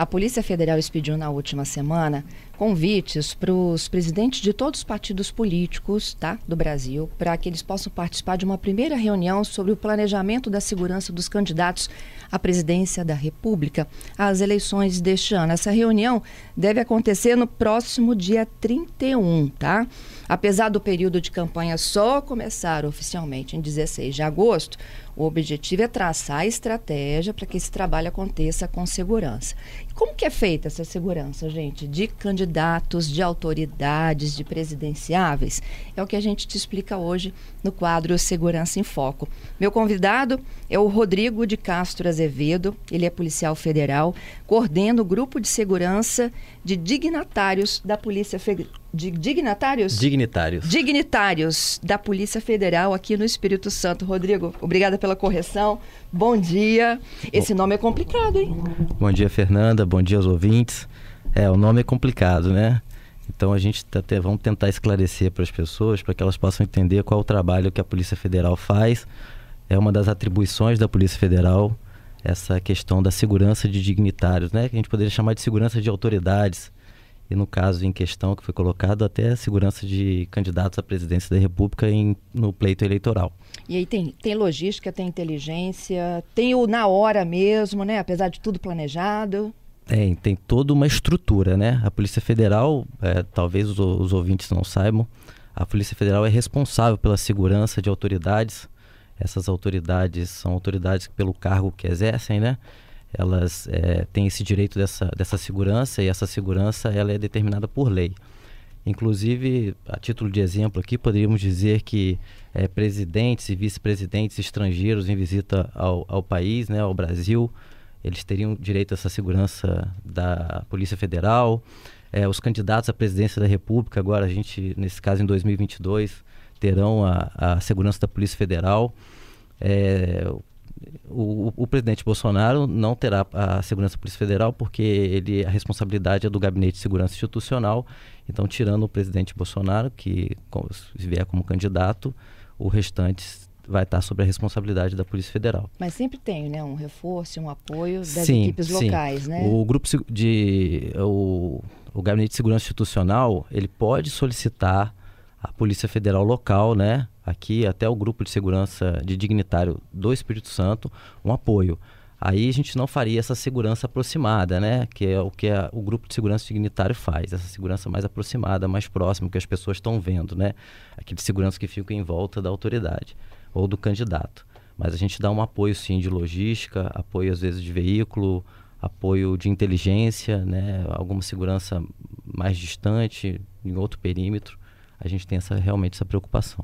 A Polícia Federal expediu na última semana convites para os presidentes de todos os partidos políticos tá, do Brasil para que eles possam participar de uma primeira reunião sobre o planejamento da segurança dos candidatos à presidência da República às eleições deste ano. Essa reunião deve acontecer no próximo dia 31, tá? Apesar do período de campanha só começar oficialmente em 16 de agosto, o objetivo é traçar a estratégia para que esse trabalho aconteça com segurança. Como que é feita essa segurança, gente? De candidatos, de autoridades, de presidenciáveis? É o que a gente te explica hoje no quadro Segurança em Foco. Meu convidado é o Rodrigo de Castro Azevedo, ele é policial federal, coordena o grupo de segurança de dignatários da Polícia Federal. De dignatários? Dignitários. Dignitários da Polícia Federal aqui no Espírito Santo. Rodrigo, obrigada pela correção. Bom dia. Esse nome é complicado, hein? Bom dia, Fernanda. Bom dia aos ouvintes. É, o nome é complicado, né? Então a gente tá até vamos tentar esclarecer para as pessoas para que elas possam entender qual é o trabalho que a Polícia Federal faz. É uma das atribuições da Polícia Federal essa questão da segurança de dignitários, né? Que a gente poderia chamar de segurança de autoridades. E no caso em questão que foi colocado, até a segurança de candidatos à presidência da República em, no pleito eleitoral. E aí tem, tem logística, tem inteligência, tem o na hora mesmo, né? Apesar de tudo planejado. Tem, tem toda uma estrutura, né? A Polícia Federal, é, talvez os, os ouvintes não saibam, a Polícia Federal é responsável pela segurança de autoridades. Essas autoridades são autoridades que, pelo cargo que exercem, né? Elas é, têm esse direito dessa, dessa segurança e essa segurança ela é determinada por lei. Inclusive, a título de exemplo aqui, poderíamos dizer que é, presidentes e vice-presidentes estrangeiros em visita ao, ao país, né, ao Brasil, eles teriam direito a essa segurança da Polícia Federal. É, os candidatos à presidência da República, agora a gente, nesse caso em 2022, terão a, a segurança da Polícia Federal. É, o, o, presidente Bolsonaro não terá a segurança da Polícia Federal porque ele a responsabilidade é do Gabinete de Segurança Institucional. Então, tirando o presidente Bolsonaro, que vier como candidato, o restante vai estar sob a responsabilidade da Polícia Federal. Mas sempre tem, né, um reforço, um apoio das sim, equipes sim. locais, né? O grupo de o, o Gabinete de Segurança Institucional, ele pode solicitar à Polícia Federal local, né, aqui até o grupo de segurança de dignitário do Espírito Santo, um apoio. Aí a gente não faria essa segurança aproximada, né? Que é o que a, o grupo de segurança dignitário faz, essa segurança mais aproximada, mais próxima, que as pessoas estão vendo, né? Aquele segurança que fica em volta da autoridade ou do candidato. Mas a gente dá um apoio sim de logística, apoio às vezes de veículo, apoio de inteligência, né? Alguma segurança mais distante, em outro perímetro a gente tem essa, realmente essa preocupação.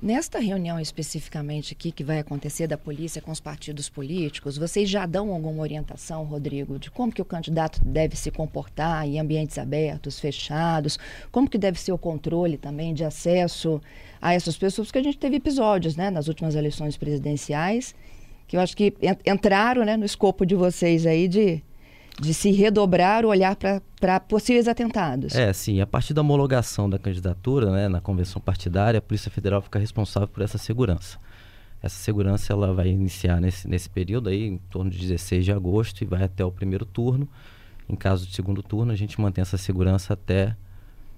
Nesta reunião especificamente aqui que vai acontecer da polícia com os partidos políticos, vocês já dão alguma orientação, Rodrigo, de como que o candidato deve se comportar em ambientes abertos, fechados, como que deve ser o controle também de acesso a essas pessoas, porque a gente teve episódios, né, nas últimas eleições presidenciais, que eu acho que entraram, né, no escopo de vocês aí de de se redobrar o olhar para possíveis atentados. É, sim. A partir da homologação da candidatura, né, na convenção partidária, a Polícia Federal fica responsável por essa segurança. Essa segurança ela vai iniciar nesse, nesse período aí, em torno de 16 de agosto, e vai até o primeiro turno. Em caso de segundo turno, a gente mantém essa segurança até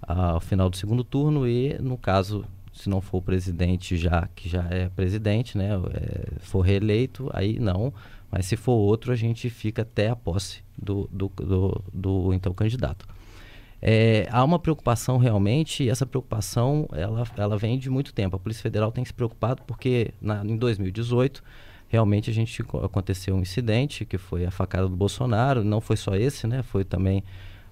ao final do segundo turno e, no caso, se não for o presidente já que já é presidente, né, é, for reeleito, aí não. Mas se for outro, a gente fica até a posse do, do, do, do então candidato. É, há uma preocupação realmente, e essa preocupação ela, ela vem de muito tempo. A Polícia Federal tem se preocupado porque na, em 2018 realmente a gente aconteceu um incidente que foi a facada do Bolsonaro. Não foi só esse, né? Foi também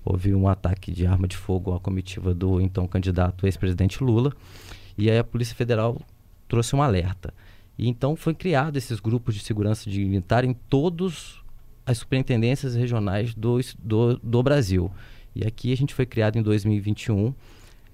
houve um ataque de arma de fogo à comitiva do então candidato ex-presidente Lula. E aí a Polícia Federal trouxe um alerta. E então foi criado esses grupos de segurança dignitária em todos as superintendências regionais do, do, do Brasil. E aqui a gente foi criado em 2021,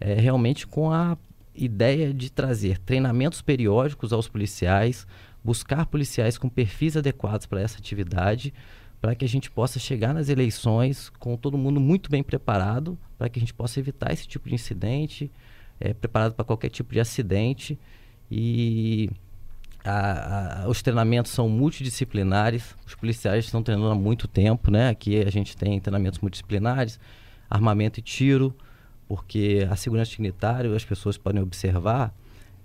é, realmente com a, ideia de trazer treinamentos periódicos aos policiais, buscar policiais com perfis adequados para essa atividade, para que a gente possa chegar nas eleições com todo mundo muito bem preparado, para que a gente possa evitar esse tipo de incidente, é, preparado para qualquer tipo de acidente. E a, a, os treinamentos são multidisciplinares, os policiais estão treinando há muito tempo, né? Aqui a gente tem treinamentos multidisciplinares, armamento e tiro, porque a segurança dignitária, as pessoas podem observar,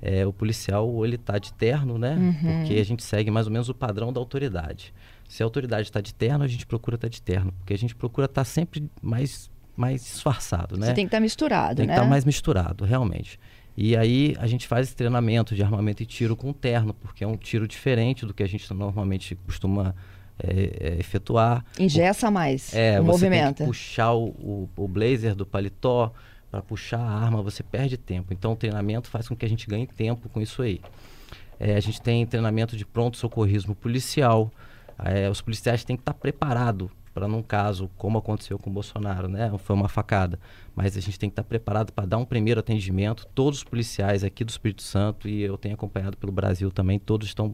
é, o policial ele está de terno, né? Uhum. Porque a gente segue mais ou menos o padrão da autoridade. Se a autoridade está de terno, a gente procura estar tá de terno, porque a gente procura estar tá sempre mais, mais disfarçado, né? Você tem que estar tá misturado, tem né? Tem que estar tá mais misturado, realmente. E aí a gente faz esse treinamento de armamento e tiro com terno, porque é um tiro diferente do que a gente normalmente costuma é, é, efetuar. Ingessa mais é, que puxar o, o, o blazer do paletó para puxar a arma, você perde tempo. Então o treinamento faz com que a gente ganhe tempo com isso aí. É, a gente tem treinamento de pronto socorrismo policial, é, os policiais têm que estar preparados para num caso como aconteceu com o Bolsonaro, né? Foi uma facada, mas a gente tem que estar tá preparado para dar um primeiro atendimento. Todos os policiais aqui do Espírito Santo e eu tenho acompanhado pelo Brasil também, todos estão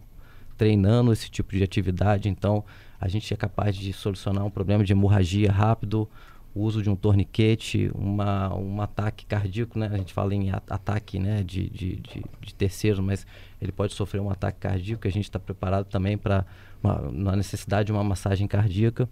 treinando esse tipo de atividade. Então, a gente é capaz de solucionar um problema de hemorragia rápido, o uso de um torniquete, uma, um ataque cardíaco, né? A gente fala em ataque né? de, de, de, de terceiro, mas ele pode sofrer um ataque cardíaco. A gente está preparado também para na necessidade de uma massagem cardíaca.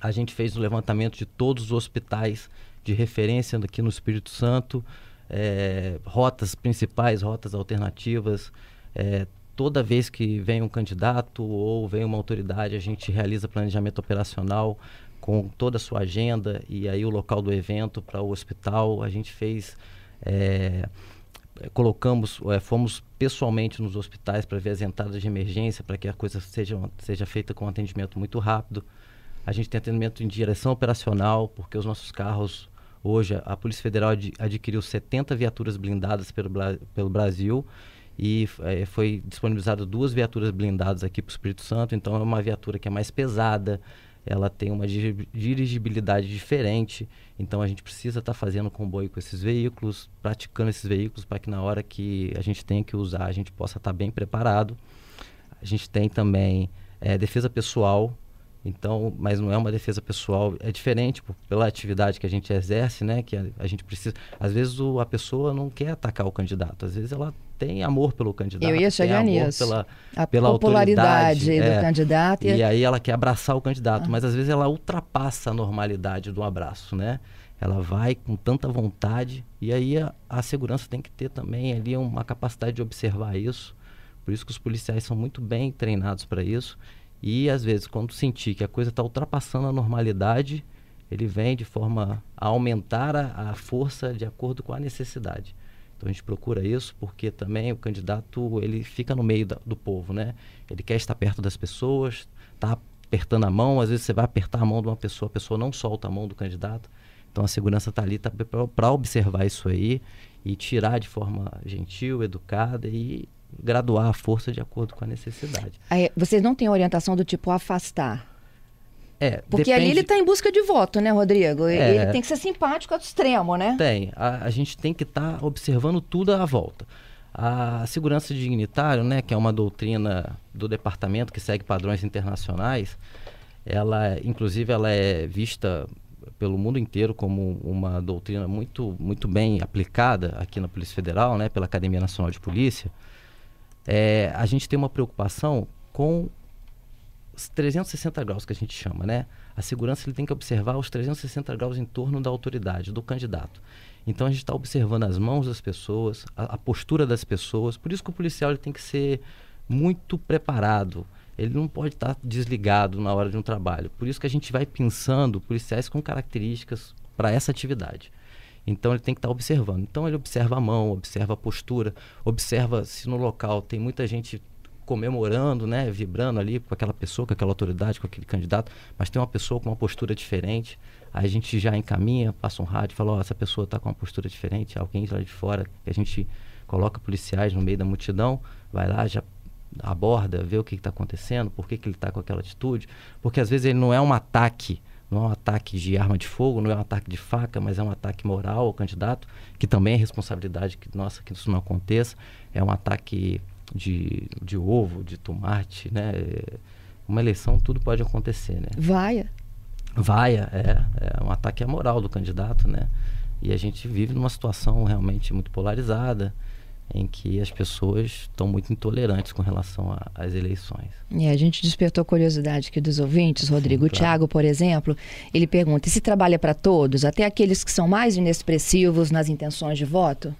A gente fez o levantamento de todos os hospitais de referência aqui no Espírito Santo, é, rotas principais, rotas alternativas. É, toda vez que vem um candidato ou vem uma autoridade, a gente realiza planejamento operacional com toda a sua agenda e aí o local do evento para o hospital. A gente fez, é, colocamos, é, fomos pessoalmente nos hospitais para ver as entradas de emergência, para que a coisa seja, seja feita com um atendimento muito rápido. A gente tem atendimento em direção operacional, porque os nossos carros, hoje, a Polícia Federal ad, adquiriu 70 viaturas blindadas pelo, pelo Brasil e é, foi disponibilizado duas viaturas blindadas aqui para o Espírito Santo, então é uma viatura que é mais pesada, ela tem uma dirigibilidade diferente, então a gente precisa estar tá fazendo comboio com esses veículos, praticando esses veículos para que na hora que a gente tem que usar a gente possa estar tá bem preparado. A gente tem também é, defesa pessoal, então, mas não é uma defesa pessoal, é diferente pela atividade que a gente exerce, né? Que a, a gente precisa. Às vezes o, a pessoa não quer atacar o candidato, às vezes ela tem amor pelo candidato. Eu ia chegar nisso. Pela, a pela popularidade do é, candidato. E... e aí ela quer abraçar o candidato, ah. mas às vezes ela ultrapassa a normalidade do abraço, né? Ela vai com tanta vontade e aí a, a segurança tem que ter também ali uma capacidade de observar isso. Por isso que os policiais são muito bem treinados para isso e às vezes, quando sentir que a coisa está ultrapassando a normalidade, ele vem de forma a aumentar a, a, força de acordo com a necessidade. Então a gente procura isso porque também o candidato ele fica no meio da, do povo, né? Ele quer estar perto das pessoas, está apertando a mão. Às vezes você vai apertar a mão de uma pessoa, a pessoa não solta a mão do candidato. Então a segurança está ali tá para observar isso aí e tirar de forma gentil, educada e graduar a força de acordo com a necessidade. Vocês não têm orientação do tipo afastar? É, Porque depende... ali ele está em busca de voto, né, Rodrigo? É, ele tem que ser simpático ao extremo, né? Tem. A, a gente tem que estar tá observando tudo à volta. A segurança dignitário, né, que é uma doutrina do departamento que segue padrões internacionais, ela, inclusive, ela é vista pelo mundo inteiro como uma doutrina muito, muito bem aplicada aqui na Polícia Federal, né, pela Academia Nacional de Polícia é, a gente tem uma preocupação com os 360 graus que a gente chama, né? A segurança ele tem que observar os 360 graus em torno da autoridade, do candidato. Então a gente está observando as mãos das pessoas, a, a, postura das pessoas. Por isso que o policial ele tem que ser muito preparado. Ele não pode estar tá desligado na hora de um trabalho. Por isso que a gente vai pensando policiais com características para essa atividade. Então ele tem que estar tá observando. Então ele observa a mão, observa a postura, observa se no local tem muita gente comemorando, né, vibrando ali com aquela pessoa, com aquela autoridade, com aquele candidato, mas tem uma pessoa com uma postura diferente. Aí a gente já encaminha, passa um rádio, fala, oh, essa pessoa está com uma postura diferente, alguém lá de fora, que a gente coloca policiais no meio da multidão, vai lá, já aborda, vê o que está acontecendo, por que, que ele está com aquela atitude, porque às vezes ele não é um ataque não é um ataque de arma de fogo, não é um ataque de faca, mas é um ataque moral ao candidato, que também é responsabilidade que, nossa, que isso não aconteça. É um ataque de, de ovo, de tomate, né? Uma eleição tudo pode acontecer, né? Vaia. Vaia, é, é um ataque à moral do candidato, né? E a gente vive numa situação realmente muito polarizada em que as pessoas estão muito intolerantes com relação às eleições. E a gente despertou curiosidade aqui dos ouvintes, Rodrigo. Sim, claro. O Tiago, por exemplo, ele pergunta: se trabalha para todos, até aqueles que são mais inexpressivos nas intenções de voto?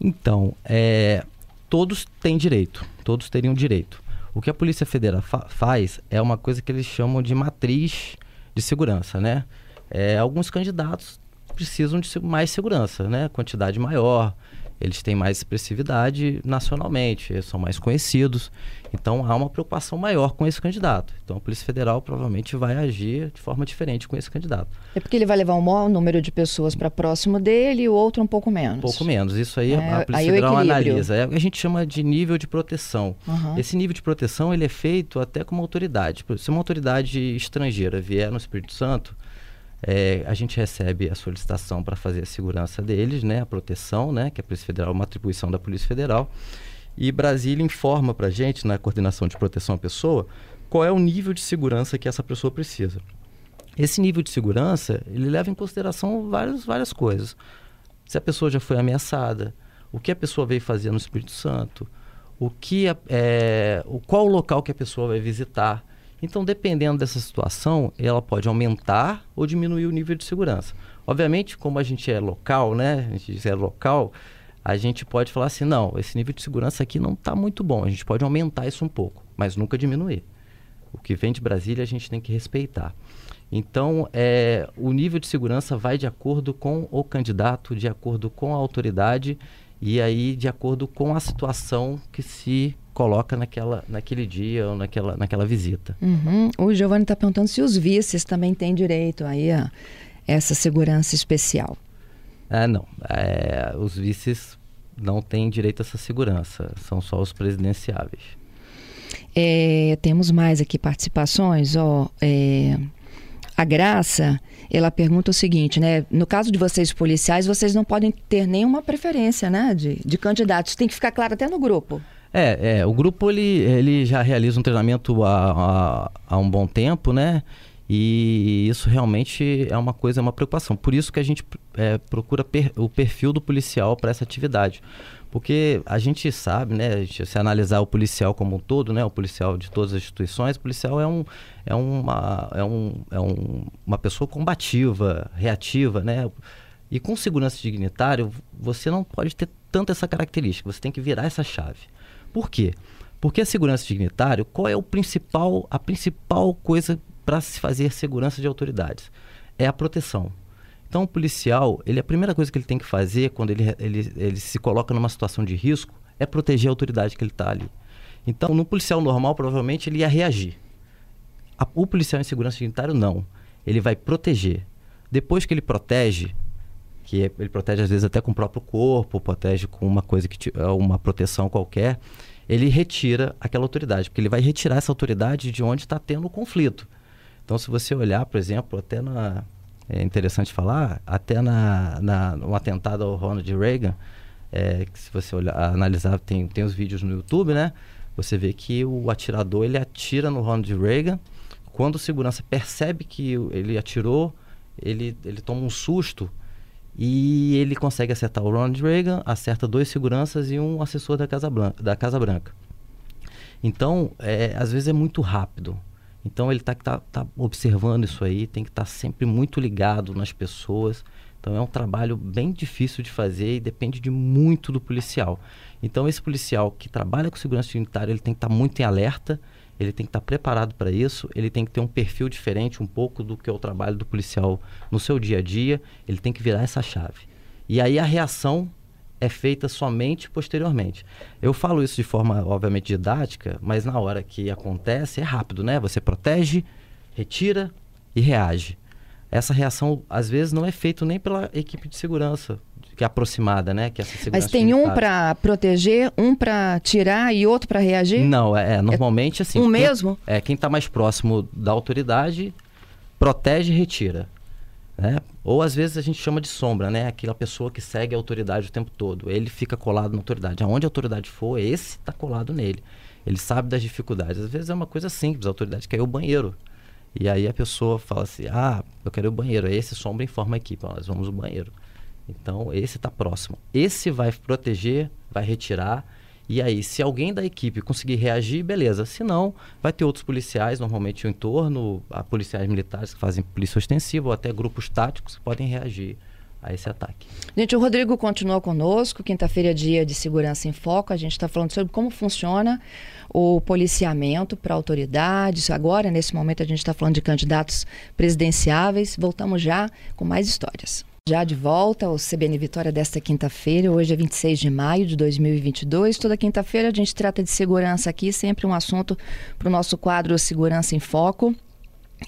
Então, é, todos têm direito, todos teriam direito. O que a Polícia Federal fa faz é uma coisa que eles chamam de matriz de segurança, né? É, alguns candidatos precisam de mais segurança, né? Quantidade maior, eles têm mais expressividade nacionalmente, são mais conhecidos. Então há uma preocupação maior com esse candidato. Então a Polícia Federal provavelmente vai agir de forma diferente com esse candidato. É porque ele vai levar um maior número de pessoas para próximo dele e o outro um pouco menos. Um pouco menos. Isso aí é, a Polícia aí Federal analisa. É, a gente chama de nível de proteção. Uhum. Esse nível de proteção ele é feito até com uma autoridade. Se uma autoridade estrangeira vier no Espírito Santo, é, a gente recebe a solicitação para fazer a segurança deles, né, a proteção, né, que a Polícia Federal é uma atribuição da Polícia Federal. E Brasília informa para a gente, na coordenação de proteção à pessoa, qual é o nível de segurança que essa pessoa precisa. Esse nível de segurança, ele leva em consideração várias, várias coisas. Se a pessoa já foi ameaçada, o que a pessoa veio fazer no Espírito Santo, o que é, o, qual o local que a pessoa vai visitar, então, dependendo dessa situação, ela pode aumentar ou diminuir o nível de segurança. Obviamente, como a gente é local, né? A gente é local, a gente pode falar assim, não, esse nível de segurança aqui não está muito bom. A gente pode aumentar isso um pouco, mas nunca diminuir. O que vem de Brasília a gente tem que respeitar. Então, é, o nível de segurança vai de acordo com o candidato, de acordo com a autoridade e aí de acordo com a situação que se coloca naquela, naquele dia ou naquela, naquela visita. Uhum. O Giovanni está perguntando se os vices também têm direito aí a essa segurança especial. Ah, não. É, os vices não têm direito a essa segurança, são só os presidenciáveis. É, temos mais aqui participações. Ó, é, a Graça, ela pergunta o seguinte, né? No caso de vocês policiais, vocês não podem ter nenhuma preferência, né? De, de candidatos. Tem que ficar claro até no grupo. É, é, o grupo ele, ele já realiza um treinamento há, há, há um bom tempo, né? E isso realmente é uma coisa, é uma preocupação. Por isso que a gente é, procura per, o perfil do policial para essa atividade. Porque a gente sabe, né, gente, se analisar o policial como um todo, né, o policial de todas as instituições, o policial é, um, é, uma, é, um, é um, uma pessoa combativa, reativa, né? E com segurança dignitário, você não pode ter tanto essa característica, você tem que virar essa chave. Por quê? Porque a segurança dignitário, qual é o principal, a principal coisa para se fazer segurança de autoridades? É a proteção. Então, o policial, ele, a primeira coisa que ele tem que fazer quando ele, ele, ele se coloca numa situação de risco é proteger a autoridade que ele está ali. Então, no policial normal, provavelmente ele ia reagir. A, o policial em segurança dignitário, não. Ele vai proteger. Depois que ele protege, que ele protege às vezes até com o próprio corpo, protege com uma coisa que é uma proteção qualquer, ele retira aquela autoridade, porque ele vai retirar essa autoridade de onde está tendo o conflito. Então, se você olhar, por exemplo, até na é interessante falar, até na, na no atentado ao Ronald Reagan, é, que se você olhar, analisar, tem, tem os vídeos no YouTube, né? Você vê que o atirador ele atira no Ronald Reagan. Quando o segurança percebe que ele atirou, ele, ele toma um susto e ele consegue acertar o Ronald Reagan, acerta dois seguranças e um assessor da Casa, Branca, da Casa Branca. Então, é, às vezes é muito rápido. Então, ele está tá, tá observando isso aí, tem que estar tá sempre muito ligado nas pessoas. Então, é um trabalho bem difícil de fazer e depende de muito do policial. Então, esse policial que trabalha com segurança unitária, ele tem que estar tá muito em alerta ele tem que estar preparado para isso, ele tem que ter um perfil diferente um pouco do que é o trabalho do policial no seu dia a dia, ele tem que virar essa chave. E aí a reação é feita somente posteriormente. Eu falo isso de forma, obviamente, didática, mas na hora que acontece é rápido, né? Você protege, retira e reage. Essa reação, às vezes, não é feita nem pela equipe de segurança que é aproximada, né? Que é essa Mas tem um para proteger, um para tirar e outro para reagir? Não, é, é normalmente assim. Um quem, mesmo? É quem está mais próximo da autoridade protege e retira. Né? Ou às vezes a gente chama de sombra, né? Aquela pessoa que segue a autoridade o tempo todo. Ele fica colado na autoridade. Aonde a autoridade for, esse está colado nele. Ele sabe das dificuldades. Às vezes é uma coisa simples, a autoridade quer ir ao banheiro. E aí a pessoa fala assim, ah, eu quero ir ao banheiro. Esse sombra informa a equipe, nós vamos ao banheiro. Então esse está próximo. Esse vai proteger, vai retirar e aí, se alguém da equipe conseguir reagir, beleza. Se não, vai ter outros policiais, normalmente o entorno, a policiais militares que fazem polícia ostensiva, ou até grupos táticos que podem reagir a esse ataque. Gente, o Rodrigo continua conosco. Quinta-feira é dia de segurança em foco. A gente está falando sobre como funciona o policiamento para autoridades. Agora, nesse momento, a gente está falando de candidatos presidenciáveis. Voltamos já com mais histórias. Já de volta ao CBN Vitória desta quinta-feira, hoje é 26 de maio de 2022. Toda quinta-feira a gente trata de segurança aqui, sempre um assunto para o nosso quadro Segurança em Foco.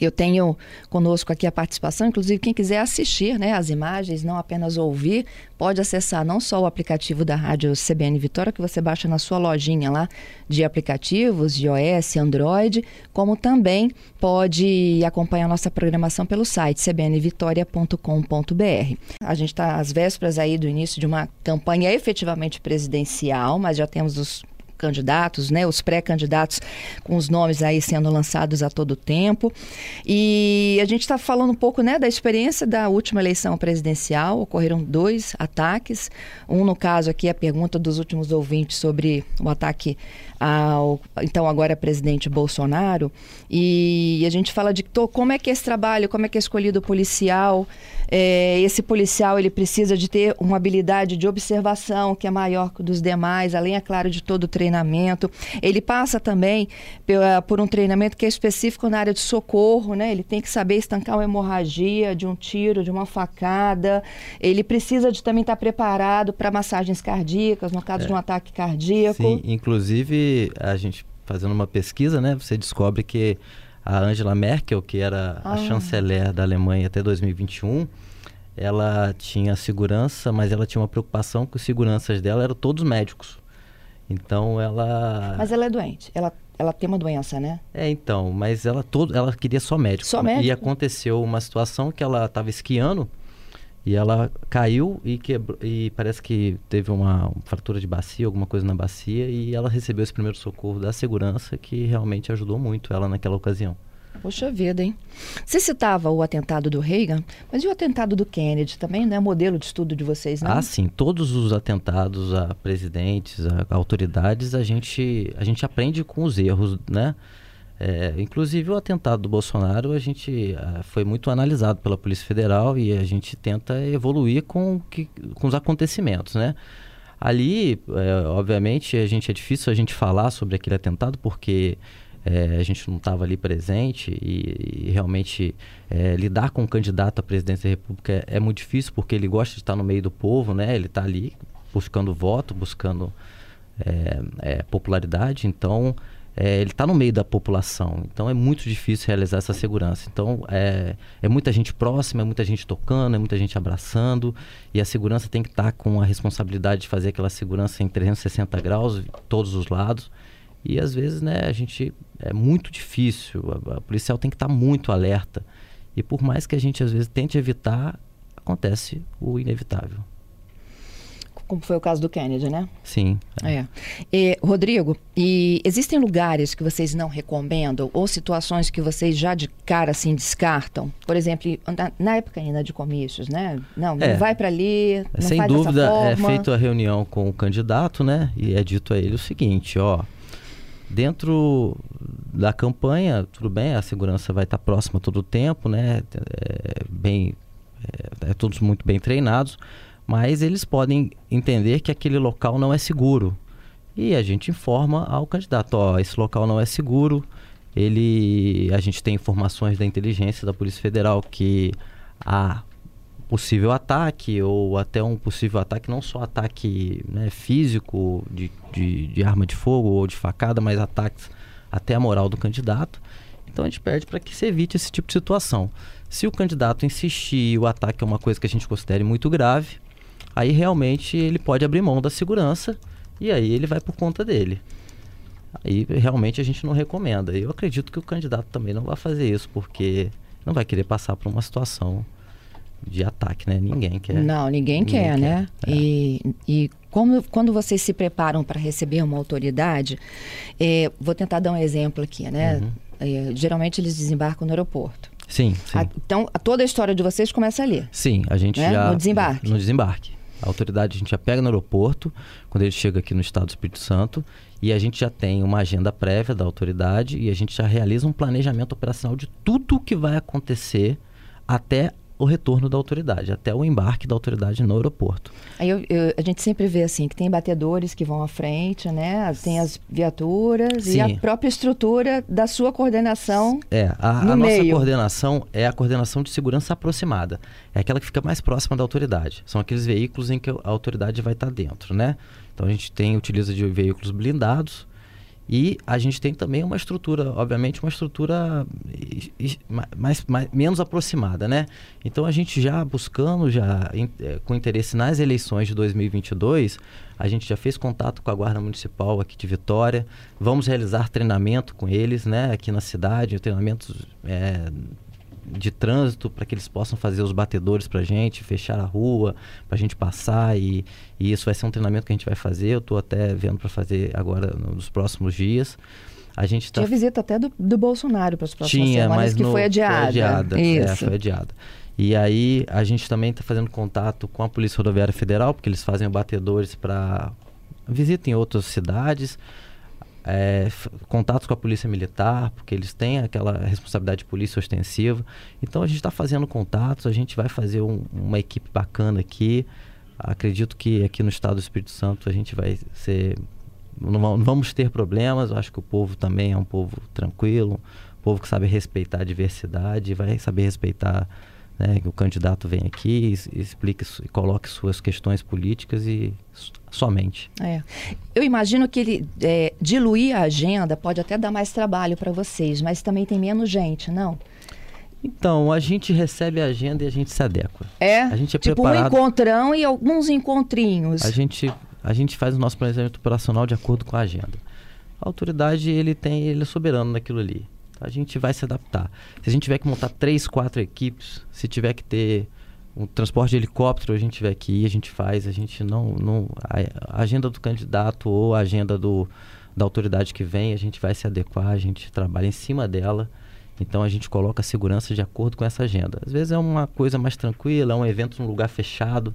Eu tenho conosco aqui a participação, inclusive quem quiser assistir né, as imagens, não apenas ouvir, pode acessar não só o aplicativo da Rádio CBN Vitória, que você baixa na sua lojinha lá de aplicativos, de iOS, Android, como também pode acompanhar nossa programação pelo site cbnvitoria.com.br. A gente está às vésperas aí do início de uma campanha efetivamente presidencial, mas já temos os candidatos, né, os pré-candidatos com os nomes aí sendo lançados a todo tempo. E a gente está falando um pouco né, da experiência da última eleição presidencial. Ocorreram dois ataques. Um, no caso, aqui, a pergunta dos últimos ouvintes sobre o ataque ao então agora presidente Bolsonaro. E a gente fala de como é que é esse trabalho, como é que é escolhido o policial. É, esse policial ele precisa de ter uma habilidade de observação que é maior que dos demais, além, é claro, de todo o treinamento. Ele passa também por um treinamento que é específico na área de socorro, né? Ele tem que saber estancar uma hemorragia de um tiro, de uma facada. Ele precisa de também estar preparado para massagens cardíacas, no caso é. de um ataque cardíaco. Sim, inclusive a gente fazendo uma pesquisa, né? Você descobre que a Angela Merkel, que era ah. a chanceler da Alemanha até 2021, ela tinha segurança, mas ela tinha uma preocupação que os seguranças dela eram todos médicos. Então ela. Mas ela é doente. Ela, ela tem uma doença, né? É, então, mas ela todo, ela queria só médico. Só médico. E aconteceu uma situação que ela estava esquiando e ela caiu e quebrou, e parece que teve uma, fratura de bacia, alguma coisa na bacia, e ela recebeu esse primeiro socorro da segurança que realmente ajudou muito ela naquela ocasião. Poxa vida, hein? Você citava o atentado do Reagan, mas e o atentado do Kennedy também, né? Modelo de estudo de vocês, né? Ah, sim. Todos os atentados a presidentes, a, a autoridades, a gente, a gente aprende com os erros, né? É, inclusive o atentado do Bolsonaro a gente uh, foi muito analisado pela Polícia Federal e a gente tenta evoluir com, que, com os acontecimentos, né? Ali, é, obviamente, a gente é difícil a gente falar sobre aquele atentado porque é, a gente não estava ali presente e, e realmente é, lidar com um candidato à presidência da República é, é, muito difícil porque ele gosta de estar no meio do povo, né? Ele está ali buscando voto, buscando é, é, popularidade, então é, ele está no meio da população, então é muito difícil realizar essa segurança. Então é, é muita gente próxima, é muita gente tocando, é muita gente abraçando, e a segurança tem que estar tá com a responsabilidade de fazer aquela segurança em 360 graus, todos os lados. E às vezes, né, a gente é muito difícil, a, a policial tem que estar tá muito alerta. E por mais que a gente às vezes tente evitar, acontece o inevitável como foi o caso do Kennedy, né? Sim. É. E, Rodrigo, e existem lugares que vocês não recomendam ou situações que vocês já de cara assim descartam? Por exemplo, na, na época ainda de comícios, né? Não, é. não vai para ali, não Sem dúvida, é feito a reunião com o candidato, né? E é dito a ele o seguinte, ó, dentro da campanha, tudo bem, a segurança vai estar próxima todo o tempo, né? É, bem, é, é todos muito bem treinados, mas eles podem entender que aquele local não é seguro. E a gente informa ao candidato, ó, esse local não é seguro. Ele, a gente tem informações da inteligência da Polícia Federal que há possível ataque ou até um possível ataque, não só ataque né, físico de, de, de, arma de fogo ou de facada, mas ataques até a moral do candidato. Então a gente pede para que se evite esse tipo de situação. Se o candidato insistir e o ataque é uma coisa que a gente considere muito grave, aí realmente ele pode abrir mão da segurança e aí ele vai por conta dele. Aí realmente a gente não recomenda. Eu acredito que o candidato também não vai fazer isso, porque não vai querer passar por uma situação de ataque, né? Ninguém quer. Não, ninguém, ninguém quer, quer, né? É. E, e como, quando vocês se preparam para receber uma autoridade, é, vou tentar dar um exemplo aqui, né? Uhum. É, geralmente eles desembarcam no aeroporto. Sim, sim. A, então, a, toda a história de vocês começa ali. Sim, a gente né? já... No desembarque. No desembarque. A autoridade a gente já pega no aeroporto, quando ele chega aqui no estado do Espírito Santo, e a gente já tem uma agenda prévia da autoridade e a gente já realiza um planejamento operacional de tudo o que vai acontecer até o retorno da autoridade, até o embarque da autoridade no aeroporto. Aí eu, eu, a gente sempre vê assim que tem batedores que vão à frente, né? Tem as viaturas Sim. e a própria estrutura da sua coordenação. É, a, a nossa coordenação é a coordenação de segurança aproximada. É aquela que fica mais próxima da autoridade. São aqueles veículos em que a autoridade vai estar dentro, né? Então a gente tem utiliza de veículos blindados e a gente tem também uma estrutura, obviamente, uma estrutura mais, mais, menos aproximada, né? Então a gente já buscando, já é, com interesse nas eleições de 2022, a gente já fez contato com a Guarda Municipal aqui de Vitória. Vamos realizar treinamento com eles, né? Aqui na cidade, treinamentos é, de trânsito para que eles possam fazer os batedores para a gente, fechar a rua, para a gente passar e, e, isso vai ser um treinamento que a gente vai fazer. Eu estou até vendo para fazer agora nos próximos dias. A gente tá... Tinha visita até do, do Bolsonaro para as próximas Tinha, semanas, mas que no, foi adiada. Foi adiada, é, isso. É, foi adiada. E aí a gente também está fazendo contato com a Polícia Rodoviária Federal, porque eles fazem batedores para visita em outras cidades é, contatos com a polícia militar, porque eles têm aquela responsabilidade de polícia ostensiva. Então a gente está fazendo contatos, a gente vai fazer um, uma equipe bacana aqui. Acredito que aqui no estado do Espírito Santo a gente vai ser. Não vamos ter problemas, eu acho que o povo também é um povo tranquilo, um povo que sabe respeitar a diversidade, vai saber respeitar né, que o candidato vem aqui, explique e coloque suas questões políticas e somente. É. Eu imagino que ele é, diluir a agenda pode até dar mais trabalho para vocês, mas também tem menos gente, não? Então, a gente recebe a agenda e a gente se adequa. É? A gente é tipo preparado... um encontrão e alguns encontrinhos. A gente, a gente faz o nosso planejamento operacional de acordo com a agenda. A autoridade, ele tem, ele é soberano naquilo ali a gente vai se adaptar. Se a gente tiver que montar três, quatro equipes, se tiver que ter um transporte de helicóptero, a gente tiver que ir, a gente faz, a gente não. não a, agenda do candidato ou a agenda do, da autoridade que vem, a gente vai se adequar, a gente trabalha em cima dela. Então a gente coloca a segurança de acordo com essa agenda. Às vezes é uma coisa mais tranquila, é um evento num lugar fechado.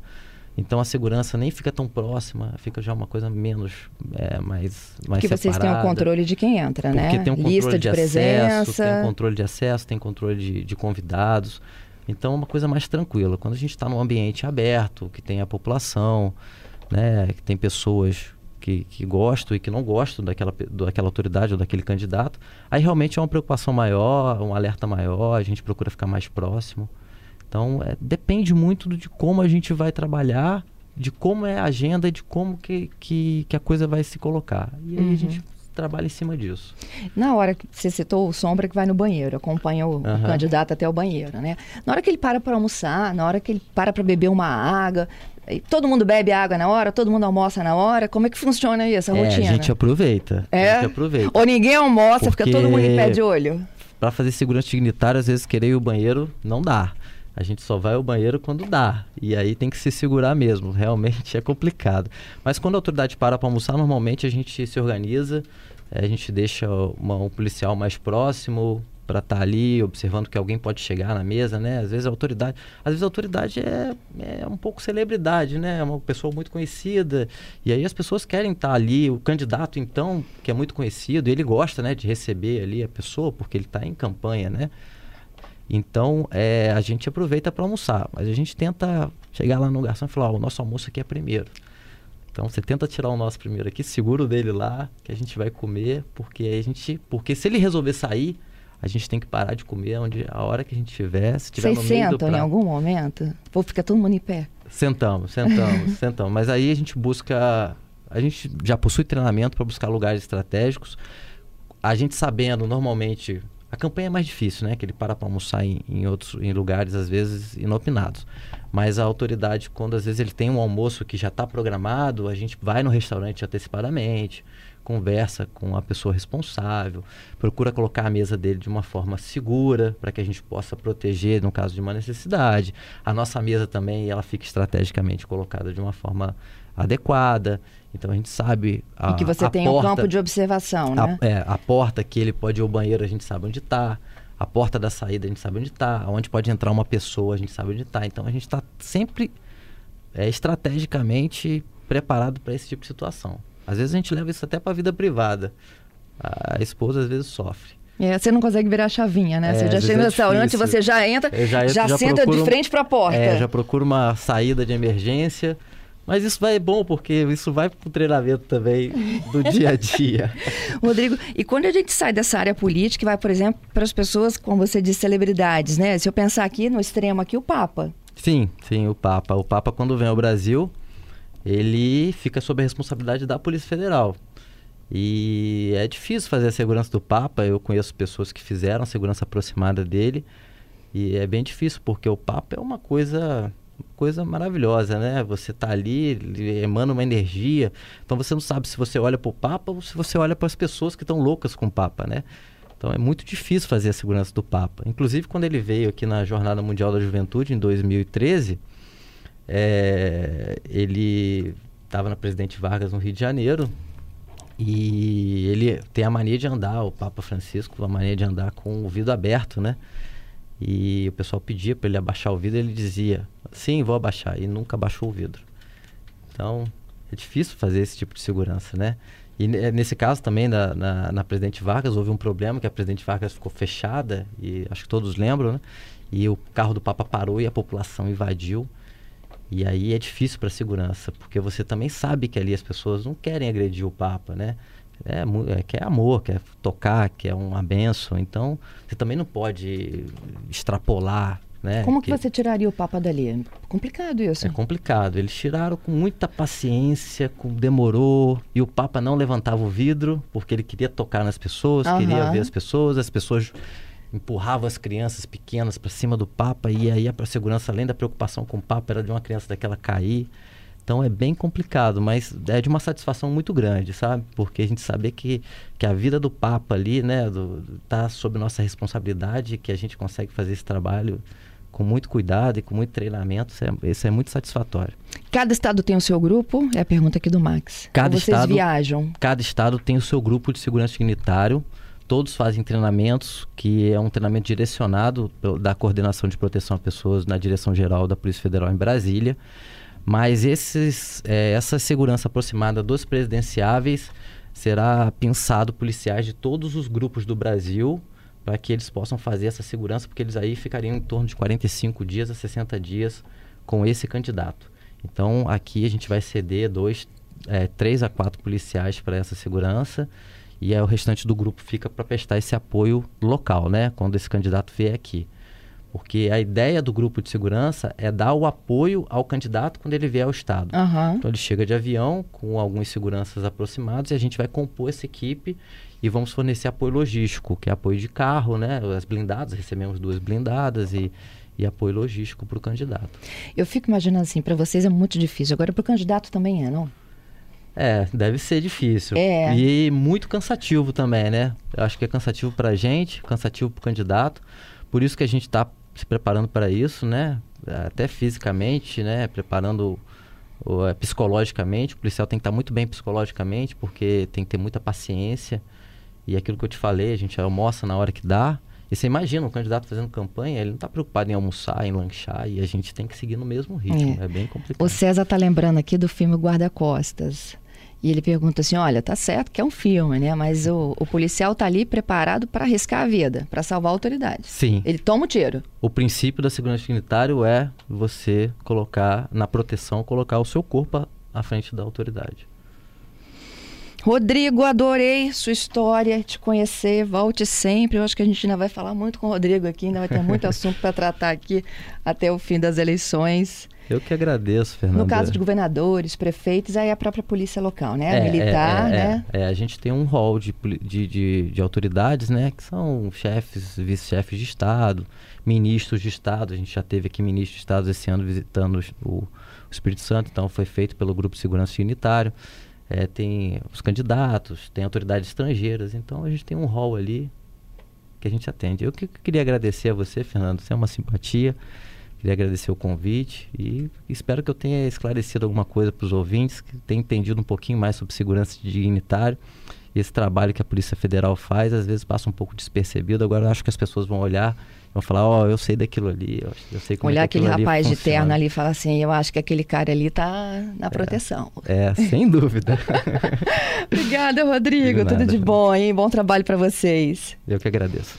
Então a segurança nem fica tão próxima, fica já uma coisa menos, é, mais, mais Porque vocês têm o controle de quem entra, né? Porque tem um controle Lista de, de presença. acesso, tem controle de acesso, tem controle de, de convidados. Então é uma coisa mais tranquila. Quando a gente está num ambiente aberto, que tem a população, né, que tem pessoas que, que gostam e que não gostam daquela, daquela autoridade ou daquele candidato, aí realmente é uma preocupação maior, um alerta maior, a gente procura ficar mais próximo. Então, é, depende muito de como a gente vai trabalhar, de como é a agenda de como que, que, que a coisa vai se colocar. E aí uhum. a gente trabalha em cima disso. Na hora que você citou o Sombra que vai no banheiro, acompanha o, uhum. o candidato até o banheiro, né? Na hora que ele para para almoçar, na hora que ele para para beber uma água, todo mundo bebe água na hora, todo mundo almoça na hora, como é que funciona aí essa é, rotina? A gente aproveita. É? A gente aproveita. Ou ninguém almoça, Porque... fica todo mundo em pé de olho. Para fazer segurança dignitária, às vezes querer ir ao banheiro não dá. A gente só vai ao banheiro quando dá. E aí tem que se segurar mesmo. Realmente é complicado. Mas quando a autoridade para para almoçar, normalmente a gente se organiza, eh, a gente deixa uma, um policial mais próximo para estar tá ali observando que alguém pode chegar na mesa, né? Às vezes a autoridade, às vezes a autoridade é, é um pouco celebridade, né? É uma pessoa muito conhecida e aí as pessoas querem estar tá ali. O candidato então que é muito conhecido, ele gosta, né, de receber ali a pessoa porque ele está em campanha, né? Então, é, a gente aproveita para almoçar, mas a gente tenta chegar lá no garçom e falar: oh, o nosso almoço aqui é primeiro. Então, você tenta tirar o nosso primeiro aqui, segura o dele lá, que a gente vai comer, porque a gente, porque se ele resolver sair, a gente tem que parar de comer onde a hora que a gente tiver, se tiver Vocês sentam em algum momento? Ou fica todo mundo em pé? Sentamos, sentamos, sentamos. Mas aí a gente busca, a gente já possui treinamento para buscar lugares estratégicos. A gente sabendo normalmente a campanha é mais difícil, né? Que ele para para almoçar em, em, outros em lugares, às vezes, inopinados. Mas a autoridade, quando às vezes ele tem um almoço que já está programado, a gente vai no restaurante antecipadamente, conversa com a pessoa responsável, procura colocar a mesa dele de uma forma segura para que a gente possa proteger no caso de uma necessidade. A nossa mesa também ela fica estrategicamente colocada de uma forma adequada. Então a gente sabe a, e que você tem porta, um campo de observação, né? A, é, a porta que ele pode ir ao banheiro a gente sabe onde está. A porta da saída a gente sabe onde está. Onde pode entrar uma pessoa a gente sabe onde está. Então a gente está sempre é, estrategicamente preparado para esse tipo de situação. Às vezes a gente leva isso até para a vida privada. A esposa às vezes sofre. É, você não consegue virar a chavinha, né? É, você já chega no é restaurante, você já entra, já, já, já senta de frente para a porta. É, já procura uma saída de emergência. Mas isso vai bom, porque isso vai para o treinamento também do dia a dia. Rodrigo, e quando a gente sai dessa área política e vai, por exemplo, para as pessoas, como você disse, celebridades, né? Se eu pensar aqui no extremo aqui, o Papa. Sim, sim, o Papa. O Papa, quando vem ao Brasil, ele fica sob a responsabilidade da Polícia Federal. E é difícil fazer a segurança do Papa. Eu conheço pessoas que fizeram a segurança aproximada dele. E é bem difícil, porque o Papa é uma coisa coisa maravilhosa, né? Você tá ali, emana uma energia. Então você não sabe se você olha para o Papa ou se você olha para as pessoas que estão loucas com o Papa, né? Então é muito difícil fazer a segurança do Papa. Inclusive, quando ele veio aqui na Jornada Mundial da Juventude, em 2013, é, ele estava na Presidente Vargas, no Rio de Janeiro, e ele tem a mania de andar, o Papa Francisco, a mania de andar com o vidro aberto, né? E o pessoal pedia para ele abaixar o vidro, ele dizia, sim, vou abaixar, e nunca abaixou o vidro. Então, é difícil fazer esse tipo de segurança, né? E nesse caso também, na, na, na, Presidente Vargas, houve um problema que a Presidente Vargas ficou fechada, e acho que todos lembram, né? E o carro do Papa parou e a população invadiu. E aí é difícil para a segurança, porque você também sabe que ali as pessoas não querem agredir o Papa, né? É, é, quer amor, quer tocar, quer uma benção. Então, você também não pode extrapolar né? Como que, que, você tiraria o Papa dali? Complicado isso. É complicado. Eles tiraram com muita paciência, com, demorou. E o Papa não levantava o vidro, porque ele queria tocar nas pessoas, uhum. queria ver as pessoas. As pessoas empurravam as crianças pequenas para cima do Papa. E aí a segurança, além da preocupação com o Papa, era de uma criança daquela cair. Então é bem complicado, mas é de uma satisfação muito grande, sabe? Porque a gente saber que, que a vida do Papa ali, né, do, tá sob nossa responsabilidade, que a gente consegue fazer esse trabalho com muito cuidado e com muito treinamento, isso é, isso é muito satisfatório. Cada estado tem o seu grupo? É a pergunta aqui do Max. Cada Ou vocês estado, viajam? Cada estado tem o seu grupo de segurança dignitário. Todos fazem treinamentos, que é um treinamento direcionado da Coordenação de Proteção a Pessoas na Direção Geral da Polícia Federal em Brasília. Mas esses, é, essa segurança aproximada dos presidenciáveis será pensado policiais de todos os grupos do Brasil para que eles possam fazer essa segurança, porque eles aí ficariam em torno de 45 dias a 60 dias com esse candidato. Então, aqui a gente vai ceder dois, é, três a quatro policiais para essa segurança e aí o restante do grupo fica para prestar esse apoio local, né? Quando esse candidato vier aqui. Porque a ideia do grupo de segurança é dar o apoio ao candidato quando ele vier ao Estado. Uhum. Então ele chega de avião com alguns seguranças aproximados e a gente vai compor essa equipe e vamos fornecer apoio logístico, que é apoio de carro, né? As blindadas, recebemos duas blindadas e, e apoio logístico para o candidato. Eu fico imaginando assim, para vocês é muito difícil, agora para o candidato também é, não? É, deve ser difícil. É. E muito cansativo também, né? Eu acho que é cansativo para a gente, cansativo para o candidato. Por isso que a gente está se preparando para isso, né? Até fisicamente, né? Preparando uh, psicologicamente. O policial tem que estar muito bem psicologicamente, porque tem que ter muita paciência. E aquilo que eu te falei, a gente almoça na hora que dá. E você imagina um candidato fazendo campanha, ele não está preocupado em almoçar, em lanchar, e a gente tem que seguir no mesmo ritmo. É, é bem complicado. O César está lembrando aqui do filme Guarda-Costas. E ele pergunta assim: olha, tá certo que é um filme, né? Mas o, o policial tá ali preparado para arriscar a vida, para salvar a autoridade. Sim. Ele toma o tiro. O princípio da segurança unitário é você colocar na proteção, colocar o seu corpo à frente da autoridade. Rodrigo, adorei sua história, te conhecer, volte sempre. Eu acho que a gente ainda vai falar muito com o Rodrigo aqui, ainda vai ter muito assunto para tratar aqui até o fim das eleições. Eu que agradeço, Fernanda. No caso de governadores, prefeitos, aí a própria polícia local, né? É, Militar, é, é, né? É, a gente tem um rol de, de, de, de autoridades, né? Que são chefes, vice-chefes de Estado, ministros de Estado. A gente já teve aqui ministros de Estado esse ano visitando o, o Espírito Santo, então foi feito pelo Grupo de Segurança Unitário. É, tem os candidatos, tem autoridades estrangeiras. Então a gente tem um rol ali que a gente atende. Eu que, queria agradecer a você, Fernando. Você é uma simpatia. Queria agradecer o convite e espero que eu tenha esclarecido alguma coisa para os ouvintes, que tenham entendido um pouquinho mais sobre segurança de dignitário. Esse trabalho que a Polícia Federal faz, às vezes passa um pouco despercebido. Agora acho que as pessoas vão olhar vão falar, ó, oh, eu sei daquilo ali, eu, sei como Olhar é aquele rapaz de terno ali e falar assim, eu acho que aquele cara ali tá na é, proteção. É, é sem dúvida. Obrigada, Rodrigo. De Tudo de bom, hein? Bom trabalho para vocês. Eu que agradeço.